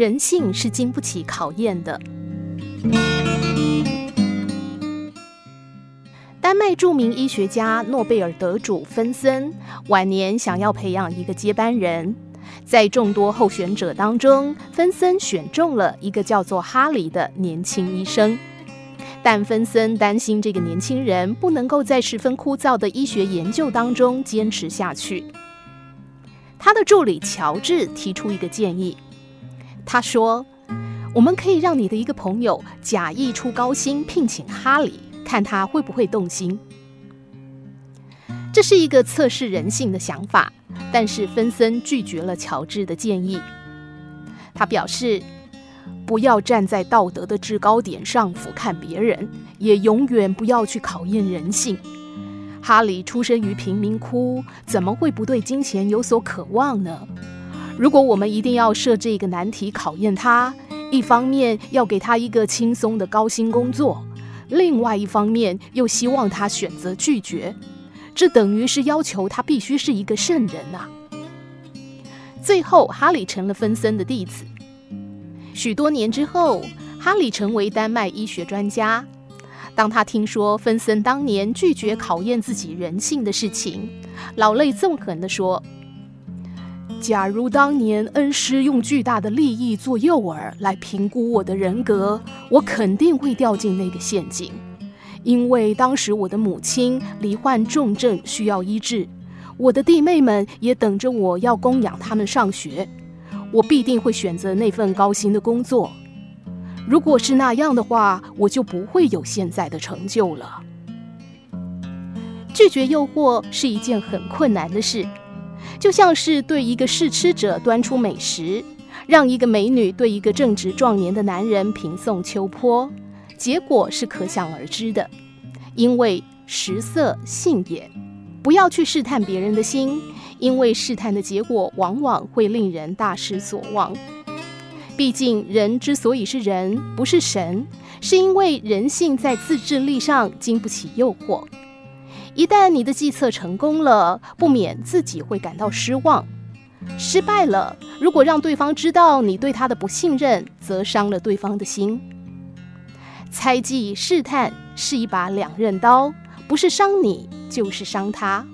人性是经不起考验的。丹麦著名医学家、诺贝尔得主芬森晚年想要培养一个接班人，在众多候选者当中，芬森选中了一个叫做哈里的年轻医生。但芬森担心这个年轻人不能够在十分枯燥的医学研究当中坚持下去。他的助理乔治提出一个建议，他说：“我们可以让你的一个朋友假意出高薪聘请哈里，看他会不会动心。”这是一个测试人性的想法，但是芬森拒绝了乔治的建议。他表示，不要站在道德的制高点上俯瞰别人，也永远不要去考验人性。哈里出生于贫民窟，怎么会不对金钱有所渴望呢？如果我们一定要设这个难题考验他，一方面要给他一个轻松的高薪工作，另外一方面又希望他选择拒绝，这等于是要求他必须是一个圣人呐。最后，哈里成了芬森的弟子。许多年之后，哈里成为丹麦医学专家。当他听说芬森当年拒绝考验自己人性的事情，老泪纵横地说：“假如当年恩师用巨大的利益做诱饵来评估我的人格，我肯定会掉进那个陷阱。因为当时我的母亲罹患重症需要医治，我的弟妹们也等着我要供养他们上学。”我必定会选择那份高薪的工作。如果是那样的话，我就不会有现在的成就了。拒绝诱惑是一件很困难的事，就像是对一个试吃者端出美食，让一个美女对一个正值壮年的男人平送秋波，结果是可想而知的。因为食色性也，不要去试探别人的心。因为试探的结果往往会令人大失所望。毕竟，人之所以是人，不是神，是因为人性在自制力上经不起诱惑。一旦你的计策成功了，不免自己会感到失望；失败了，如果让对方知道你对他的不信任，则伤了对方的心。猜忌试探是一把两刃刀，不是伤你，就是伤他。